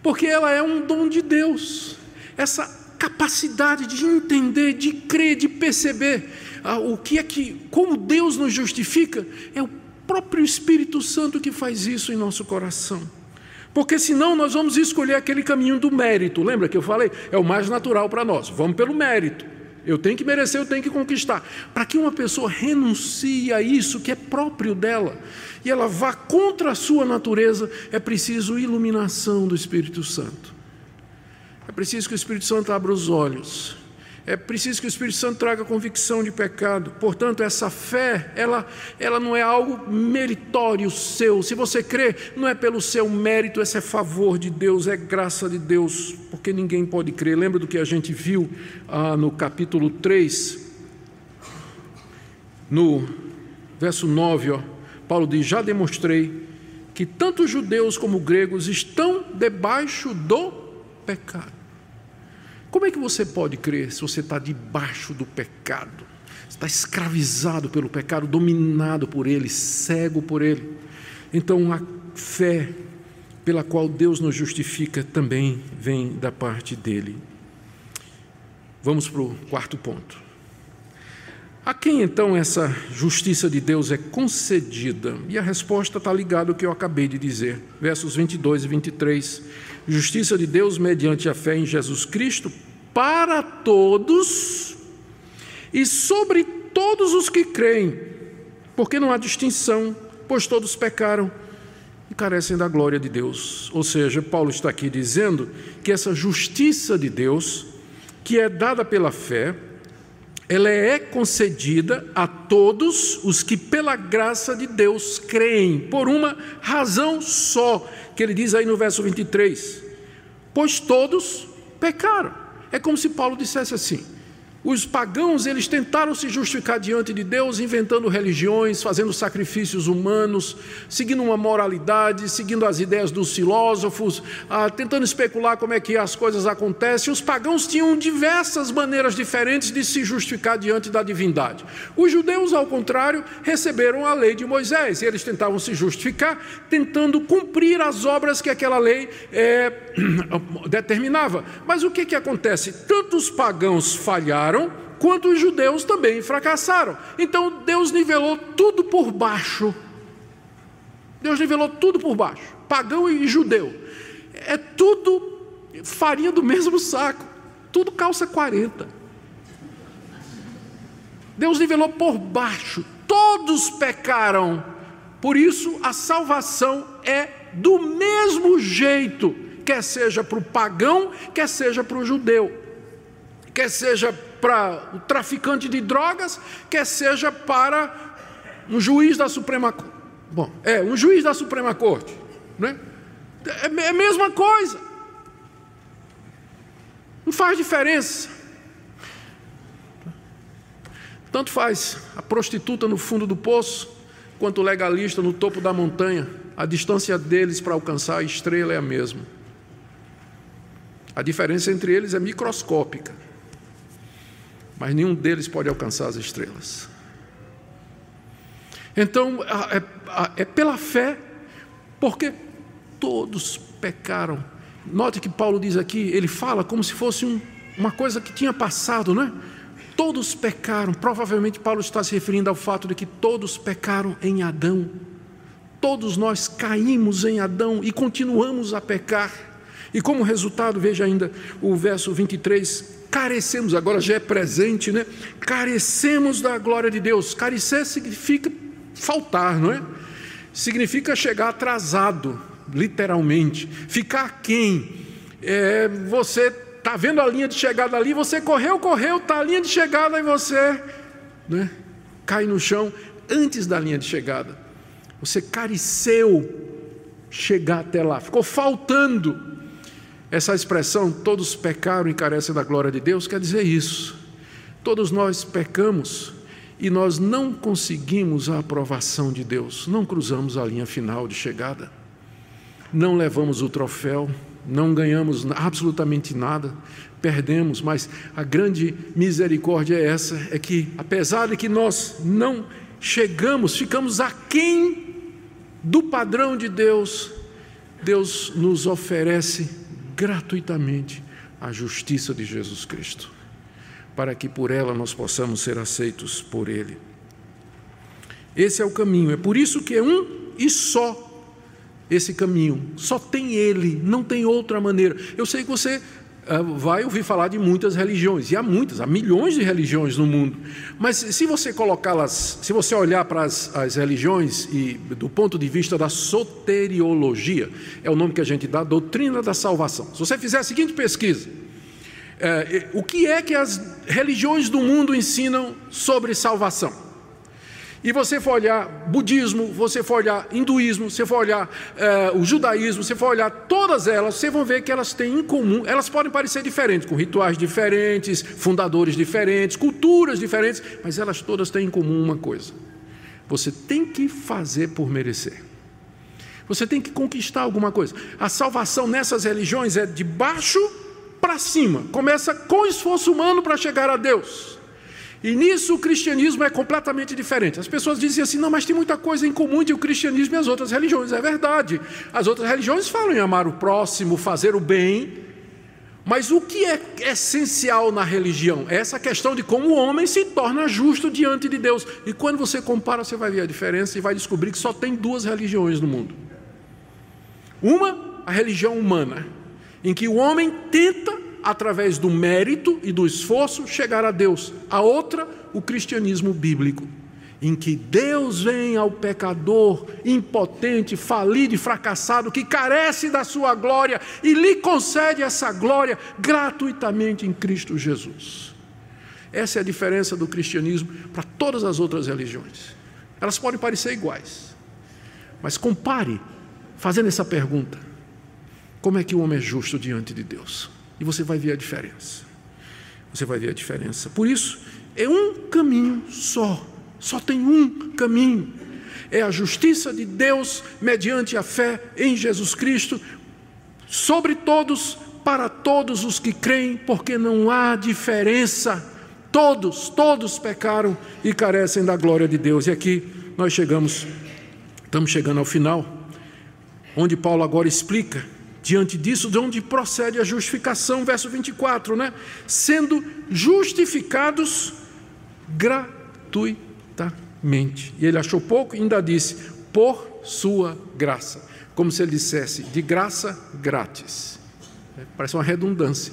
porque ela é um dom de Deus. Essa capacidade de entender, de crer, de perceber ah, o que é que, como Deus nos justifica, é o próprio Espírito Santo que faz isso em nosso coração. Porque senão nós vamos escolher aquele caminho do mérito. Lembra que eu falei? É o mais natural para nós. Vamos pelo mérito. Eu tenho que merecer, eu tenho que conquistar. Para que uma pessoa renuncie a isso que é próprio dela e ela vá contra a sua natureza, é preciso iluminação do Espírito Santo. É preciso que o Espírito Santo abra os olhos é preciso que o Espírito Santo traga convicção de pecado. Portanto, essa fé, ela, ela não é algo meritório seu. Se você crê, não é pelo seu mérito, esse é favor de Deus, é graça de Deus, porque ninguém pode crer. Lembra do que a gente viu ah, no capítulo 3, no verso 9, ó, Paulo diz: Já demonstrei que tanto judeus como gregos estão debaixo do pecado. Como é que você pode crer se você está debaixo do pecado? Está escravizado pelo pecado, dominado por ele, cego por ele. Então a fé pela qual Deus nos justifica também vem da parte dele. Vamos para o quarto ponto. A quem então essa justiça de Deus é concedida? E a resposta está ligada ao que eu acabei de dizer, versos 22 e 23 justiça de Deus mediante a fé em Jesus Cristo para todos e sobre todos os que creem, porque não há distinção, pois todos pecaram e carecem da glória de Deus. Ou seja, Paulo está aqui dizendo que essa justiça de Deus, que é dada pela fé, ela é concedida a todos os que, pela graça de Deus, creem, por uma razão só, que ele diz aí no verso 23: Pois todos pecaram. É como se Paulo dissesse assim: os pagãos, eles tentaram se justificar diante de Deus, inventando religiões, fazendo sacrifícios humanos, seguindo uma moralidade, seguindo as ideias dos filósofos, ah, tentando especular como é que as coisas acontecem. Os pagãos tinham diversas maneiras diferentes de se justificar diante da divindade. Os judeus, ao contrário, receberam a lei de Moisés, e eles tentavam se justificar, tentando cumprir as obras que aquela lei é, determinava. Mas o que, que acontece? Tantos pagãos falharam, fracassaram, quanto os judeus também fracassaram. Então Deus nivelou tudo por baixo. Deus nivelou tudo por baixo, pagão e judeu. É tudo farinha do mesmo saco, tudo calça 40. Deus nivelou por baixo, todos pecaram. Por isso a salvação é do mesmo jeito, quer seja para o pagão, quer seja para o judeu, quer seja para o traficante de drogas, quer seja para um juiz da Suprema Bom, é, um juiz da Suprema Corte. Né? É, é a mesma coisa. Não faz diferença. Tanto faz a prostituta no fundo do poço, quanto o legalista no topo da montanha. A distância deles para alcançar a estrela é a mesma. A diferença entre eles é microscópica mas nenhum deles pode alcançar as estrelas. Então, é, é pela fé, porque todos pecaram. Note que Paulo diz aqui, ele fala como se fosse um, uma coisa que tinha passado, não é? Todos pecaram. Provavelmente Paulo está se referindo ao fato de que todos pecaram em Adão. Todos nós caímos em Adão e continuamos a pecar. E como resultado, veja ainda o verso 23, carecemos, agora já é presente, né? Carecemos da glória de Deus. Carecer significa faltar, não é? Significa chegar atrasado, literalmente. Ficar quem? É, você está vendo a linha de chegada ali, você correu, correu, está a linha de chegada e você né, cai no chão antes da linha de chegada. Você careceu chegar até lá, ficou faltando essa expressão, todos pecaram e carecem da glória de Deus, quer dizer isso. Todos nós pecamos e nós não conseguimos a aprovação de Deus, não cruzamos a linha final de chegada, não levamos o troféu, não ganhamos absolutamente nada, perdemos, mas a grande misericórdia é essa: é que, apesar de que nós não chegamos, ficamos aquém do padrão de Deus, Deus nos oferece gratuitamente a justiça de Jesus Cristo, para que por ela nós possamos ser aceitos por Ele. Esse é o caminho, é por isso que é um e só esse caminho, só tem Ele, não tem outra maneira. Eu sei que você vai ouvir falar de muitas religiões, e há muitas, há milhões de religiões no mundo. Mas se você colocá-las, se você olhar para as, as, religiões e do ponto de vista da soteriologia, é o nome que a gente dá, doutrina da salvação. Se você fizer a seguinte pesquisa, é, o que é que as religiões do mundo ensinam sobre salvação? E você for olhar budismo, você for olhar hinduísmo, você for olhar eh, o judaísmo, você for olhar todas elas, você vão ver que elas têm em comum, elas podem parecer diferentes, com rituais diferentes, fundadores diferentes, culturas diferentes, mas elas todas têm em comum uma coisa: você tem que fazer por merecer. Você tem que conquistar alguma coisa. A salvação nessas religiões é de baixo para cima, começa com esforço humano para chegar a Deus. E nisso o cristianismo é completamente diferente. As pessoas dizem assim: não, mas tem muita coisa em comum entre o cristianismo e as outras religiões. É verdade. As outras religiões falam em amar o próximo, fazer o bem. Mas o que é essencial na religião? É essa questão de como o homem se torna justo diante de Deus. E quando você compara, você vai ver a diferença e vai descobrir que só tem duas religiões no mundo: uma, a religião humana, em que o homem tenta através do mérito e do esforço, chegar a Deus. A outra, o cristianismo bíblico, em que Deus vem ao pecador impotente, falido e fracassado, que carece da sua glória e lhe concede essa glória gratuitamente em Cristo Jesus. Essa é a diferença do cristianismo para todas as outras religiões. Elas podem parecer iguais, mas compare fazendo essa pergunta: como é que o homem é justo diante de Deus? E você vai ver a diferença. Você vai ver a diferença. Por isso, é um caminho só. Só tem um caminho. É a justiça de Deus mediante a fé em Jesus Cristo, sobre todos, para todos os que creem, porque não há diferença. Todos, todos pecaram e carecem da glória de Deus. E aqui nós chegamos, estamos chegando ao final, onde Paulo agora explica Diante disso, de onde procede a justificação, verso 24, né? Sendo justificados gratuitamente. E ele achou pouco e ainda disse: por sua graça. Como se ele dissesse: de graça grátis. É, parece uma redundância.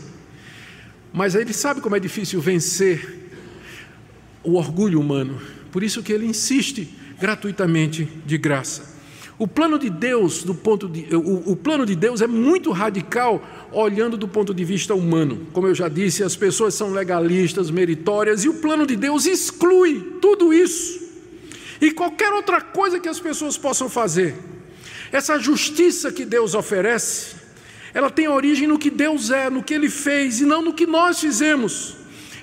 Mas ele sabe como é difícil vencer o orgulho humano. Por isso que ele insiste gratuitamente de graça. O plano de Deus, do ponto de, o, o, plano de Deus é muito radical, olhando do ponto de vista humano. Como eu já disse, as pessoas são legalistas, meritórias, e o plano de Deus exclui tudo isso. E qualquer outra coisa que as pessoas possam fazer. Essa justiça que Deus oferece, ela tem origem no que Deus é, no que Ele fez, e não no que nós fizemos.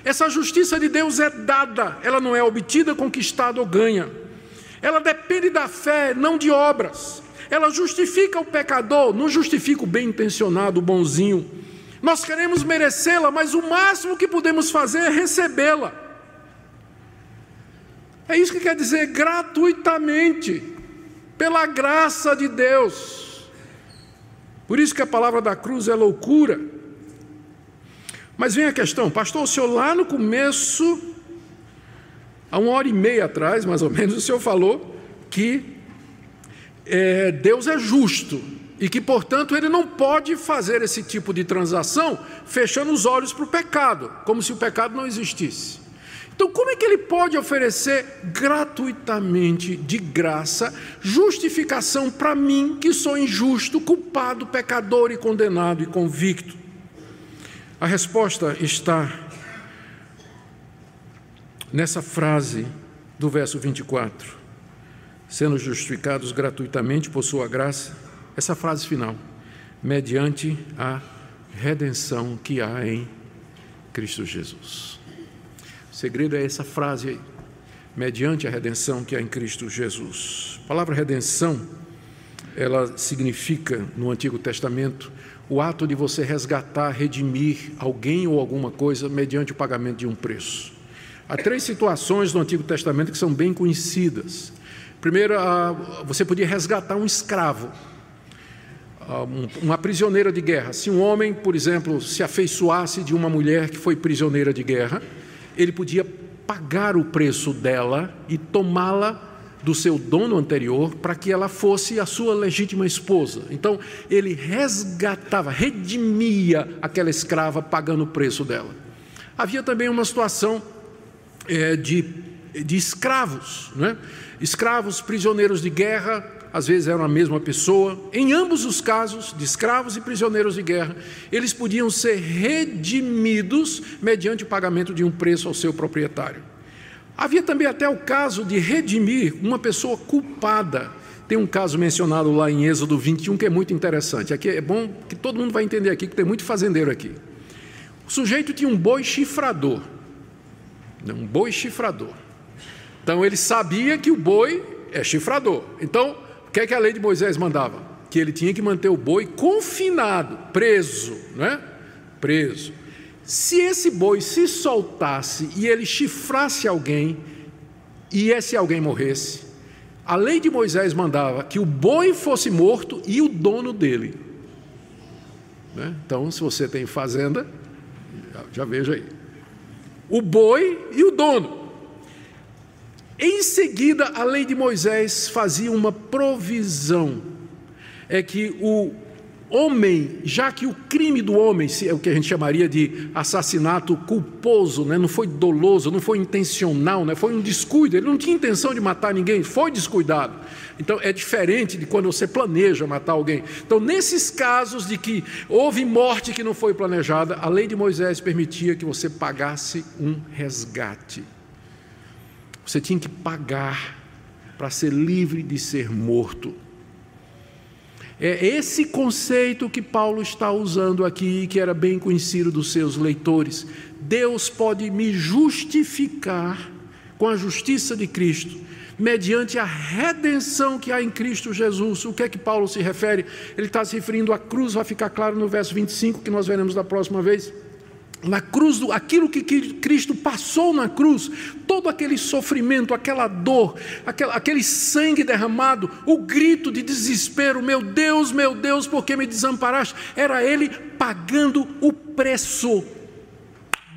Essa justiça de Deus é dada, ela não é obtida, conquistada ou ganha. Ela depende da fé, não de obras. Ela justifica o pecador, não justifica o bem intencionado, o bonzinho. Nós queremos merecê-la, mas o máximo que podemos fazer é recebê-la. É isso que quer dizer gratuitamente, pela graça de Deus. Por isso que a palavra da cruz é loucura. Mas vem a questão, pastor, o senhor lá no começo Há uma hora e meia atrás, mais ou menos, o Senhor falou que é, Deus é justo e que, portanto, Ele não pode fazer esse tipo de transação fechando os olhos para o pecado, como se o pecado não existisse. Então, como é que ele pode oferecer gratuitamente, de graça, justificação para mim, que sou injusto, culpado, pecador e condenado e convicto? A resposta está nessa frase do verso 24, sendo justificados gratuitamente por sua graça, essa frase final, mediante a redenção que há em Cristo Jesus. O segredo é essa frase aí, mediante a redenção que há em Cristo Jesus. A palavra redenção, ela significa no Antigo Testamento o ato de você resgatar, redimir alguém ou alguma coisa mediante o pagamento de um preço. Há três situações no Antigo Testamento que são bem conhecidas. Primeiro, você podia resgatar um escravo, uma prisioneira de guerra. Se um homem, por exemplo, se afeiçoasse de uma mulher que foi prisioneira de guerra, ele podia pagar o preço dela e tomá-la do seu dono anterior para que ela fosse a sua legítima esposa. Então, ele resgatava, redimia aquela escrava pagando o preço dela. Havia também uma situação é, de, de escravos, né? escravos prisioneiros de guerra, às vezes eram a mesma pessoa. Em ambos os casos, de escravos e prisioneiros de guerra, eles podiam ser redimidos mediante o pagamento de um preço ao seu proprietário. Havia também até o caso de redimir uma pessoa culpada. Tem um caso mencionado lá em Êxodo 21 que é muito interessante. Aqui é bom que todo mundo vai entender aqui que tem muito fazendeiro aqui. O sujeito tinha um boi chifrador. Um boi chifrador. Então ele sabia que o boi é chifrador. Então que é que a lei de Moisés mandava? Que ele tinha que manter o boi confinado, preso, né? Preso. Se esse boi se soltasse e ele chifrasse alguém, e esse alguém morresse, a lei de Moisés mandava que o boi fosse morto e o dono dele. Né? Então, se você tem fazenda, já, já veja aí. O boi e o dono. Em seguida, a lei de Moisés fazia uma provisão, é que o homem, já que o crime do homem, é o que a gente chamaria de assassinato culposo, né? não foi doloso, não foi intencional, né? foi um descuido, ele não tinha intenção de matar ninguém, foi descuidado. Então é diferente de quando você planeja matar alguém. Então, nesses casos de que houve morte que não foi planejada, a lei de Moisés permitia que você pagasse um resgate. Você tinha que pagar para ser livre de ser morto. É esse conceito que Paulo está usando aqui, que era bem conhecido dos seus leitores. Deus pode me justificar com a justiça de Cristo, mediante a redenção que há em Cristo Jesus. O que é que Paulo se refere? Ele está se referindo à cruz, vai ficar claro no verso 25, que nós veremos da próxima vez na cruz, aquilo que Cristo passou na cruz, todo aquele sofrimento, aquela dor, aquele sangue derramado, o grito de desespero: Meu Deus, meu Deus, por que me desamparaste? Era Ele pagando o preço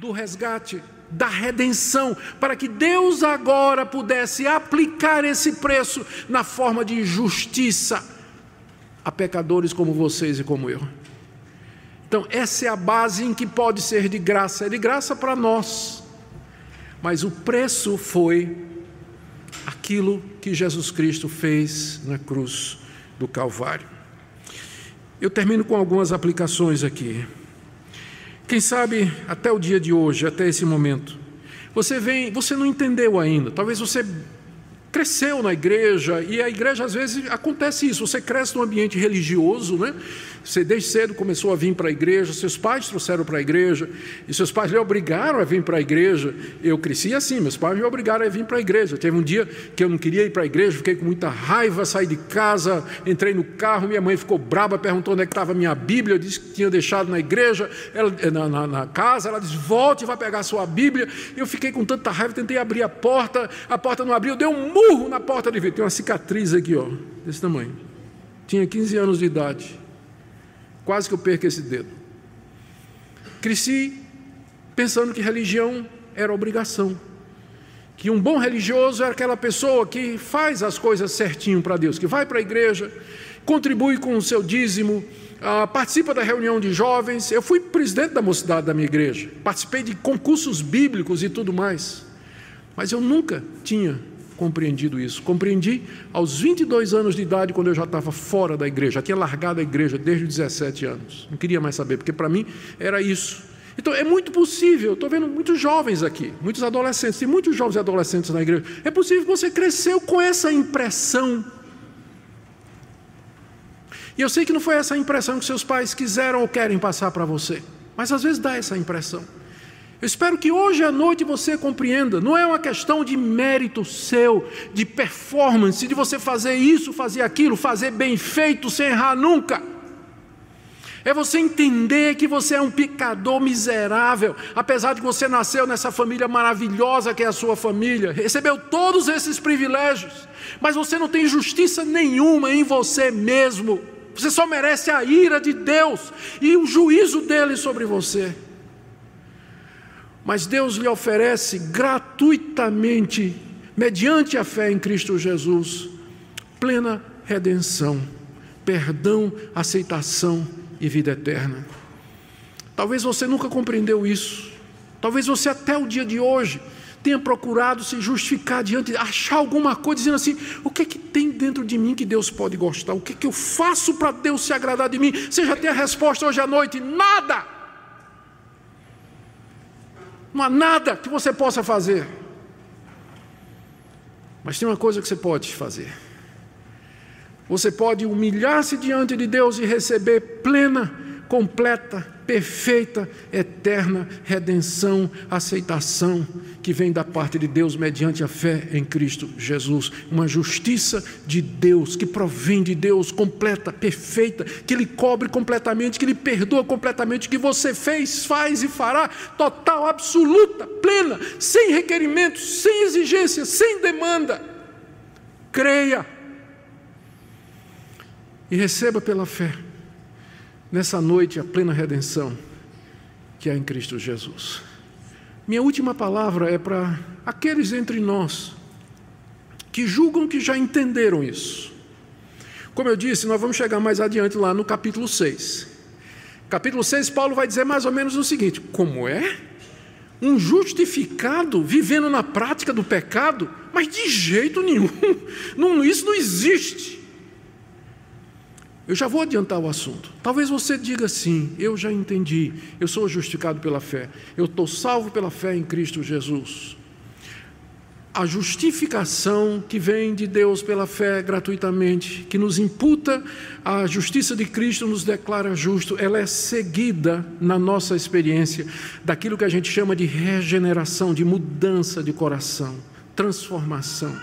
do resgate, da redenção, para que Deus agora pudesse aplicar esse preço na forma de justiça a pecadores como vocês e como eu. Então, essa é a base em que pode ser de graça, é de graça para nós. Mas o preço foi aquilo que Jesus Cristo fez na cruz do Calvário. Eu termino com algumas aplicações aqui. Quem sabe até o dia de hoje, até esse momento, você vem, você não entendeu ainda. Talvez você cresceu na igreja e a igreja às vezes acontece isso. Você cresce num ambiente religioso, né? Você desde cedo começou a vir para a igreja, seus pais trouxeram para a igreja, e seus pais lhe obrigaram a vir para a igreja. Eu cresci assim, meus pais me obrigaram a vir para a igreja. Teve um dia que eu não queria ir para a igreja, fiquei com muita raiva, saí de casa, entrei no carro, minha mãe ficou braba, perguntou onde é estava a minha Bíblia, eu disse que tinha deixado na igreja, ela, eh, na, na, na casa, ela disse, volte vai pegar a sua Bíblia. Eu fiquei com tanta raiva, tentei abrir a porta, a porta não abriu, eu dei um murro na porta de vidro, tem uma cicatriz aqui, ó, desse tamanho. Tinha 15 anos de idade. Quase que eu perco esse dedo. Cresci pensando que religião era obrigação. Que um bom religioso era aquela pessoa que faz as coisas certinho para Deus, que vai para a igreja, contribui com o seu dízimo, ah, participa da reunião de jovens. Eu fui presidente da mocidade da minha igreja, participei de concursos bíblicos e tudo mais. Mas eu nunca tinha compreendido isso. Compreendi aos 22 anos de idade, quando eu já estava fora da igreja, tinha largado a igreja desde os 17 anos. Não queria mais saber, porque para mim era isso. Então é muito possível, estou vendo muitos jovens aqui, muitos adolescentes, tem muitos jovens e adolescentes na igreja. É possível que você cresceu com essa impressão. E eu sei que não foi essa impressão que seus pais quiseram ou querem passar para você, mas às vezes dá essa impressão. Eu espero que hoje à noite você compreenda, não é uma questão de mérito seu, de performance, de você fazer isso, fazer aquilo, fazer bem feito, sem errar nunca. É você entender que você é um pecador miserável, apesar de que você nasceu nessa família maravilhosa que é a sua família, recebeu todos esses privilégios, mas você não tem justiça nenhuma em você mesmo. Você só merece a ira de Deus e o juízo dele sobre você. Mas Deus lhe oferece gratuitamente mediante a fé em Cristo Jesus, plena redenção, perdão, aceitação e vida eterna. Talvez você nunca compreendeu isso. Talvez você até o dia de hoje tenha procurado se justificar diante, achar alguma coisa dizendo assim: o que é que tem dentro de mim que Deus pode gostar? O que é que eu faço para Deus se agradar de mim? Você já tem a resposta hoje à noite: nada. Não há nada que você possa fazer. Mas tem uma coisa que você pode fazer. Você pode humilhar-se diante de Deus e receber plena, completa perfeita, eterna redenção, aceitação que vem da parte de Deus mediante a fé em Cristo Jesus. Uma justiça de Deus, que provém de Deus, completa, perfeita, que Ele cobre completamente, que Ele perdoa completamente, que você fez, faz e fará, total, absoluta, plena, sem requerimentos, sem exigência, sem demanda. Creia e receba pela fé nessa noite a plena redenção que há em Cristo Jesus. Minha última palavra é para aqueles entre nós que julgam que já entenderam isso. Como eu disse, nós vamos chegar mais adiante lá no capítulo 6. Capítulo 6, Paulo vai dizer mais ou menos o seguinte: como é? Um justificado vivendo na prática do pecado? Mas de jeito nenhum, não, isso não existe. Eu já vou adiantar o assunto. Talvez você diga assim: eu já entendi, eu sou justificado pela fé, eu estou salvo pela fé em Cristo Jesus. A justificação que vem de Deus pela fé gratuitamente, que nos imputa a justiça de Cristo, nos declara justo, ela é seguida na nossa experiência daquilo que a gente chama de regeneração, de mudança de coração, transformação.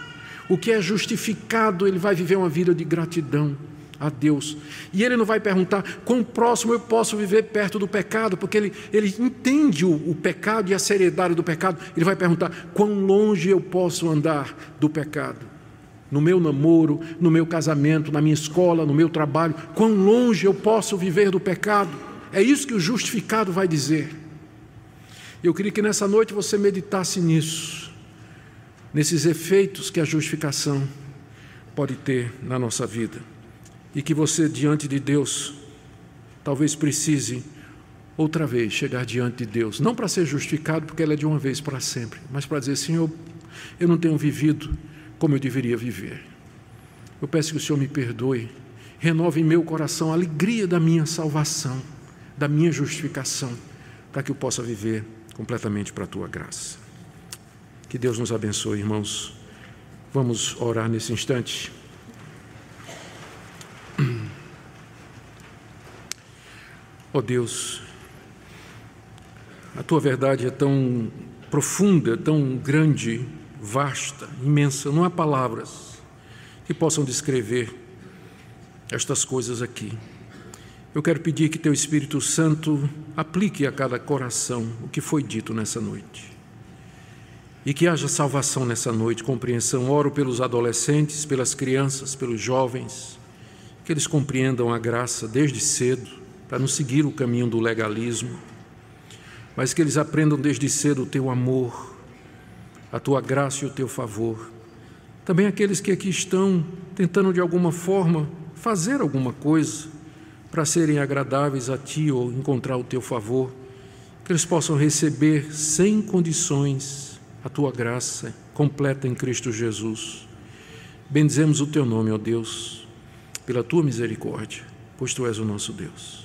O que é justificado, ele vai viver uma vida de gratidão a Deus. E ele não vai perguntar quão próximo eu posso viver perto do pecado, porque ele, ele entende o, o, pecado e a seriedade do pecado. Ele vai perguntar quão longe eu posso andar do pecado. No meu namoro, no meu casamento, na minha escola, no meu trabalho, quão longe eu posso viver do pecado. É isso que o justificado vai dizer. Eu queria que nessa noite você meditasse nisso, nesses efeitos que a justificação pode ter na nossa vida e que você, diante de Deus, talvez precise outra vez chegar diante de Deus, não para ser justificado, porque ela é de uma vez para sempre, mas para dizer: Senhor, eu não tenho vivido como eu deveria viver. Eu peço que o Senhor me perdoe, renove em meu coração a alegria da minha salvação, da minha justificação, para que eu possa viver completamente para a tua graça. Que Deus nos abençoe, irmãos. Vamos orar nesse instante. Ó oh Deus, a tua verdade é tão profunda, tão grande, vasta, imensa, não há palavras que possam descrever estas coisas aqui. Eu quero pedir que teu Espírito Santo aplique a cada coração o que foi dito nessa noite. E que haja salvação nessa noite, compreensão. Oro pelos adolescentes, pelas crianças, pelos jovens, que eles compreendam a graça desde cedo para não seguir o caminho do legalismo, mas que eles aprendam desde cedo o teu amor, a tua graça e o teu favor. Também aqueles que aqui estão tentando de alguma forma fazer alguma coisa para serem agradáveis a ti ou encontrar o teu favor, que eles possam receber sem condições a tua graça completa em Cristo Jesus. Bendizemos o teu nome, ó Deus, pela tua misericórdia, pois tu és o nosso Deus.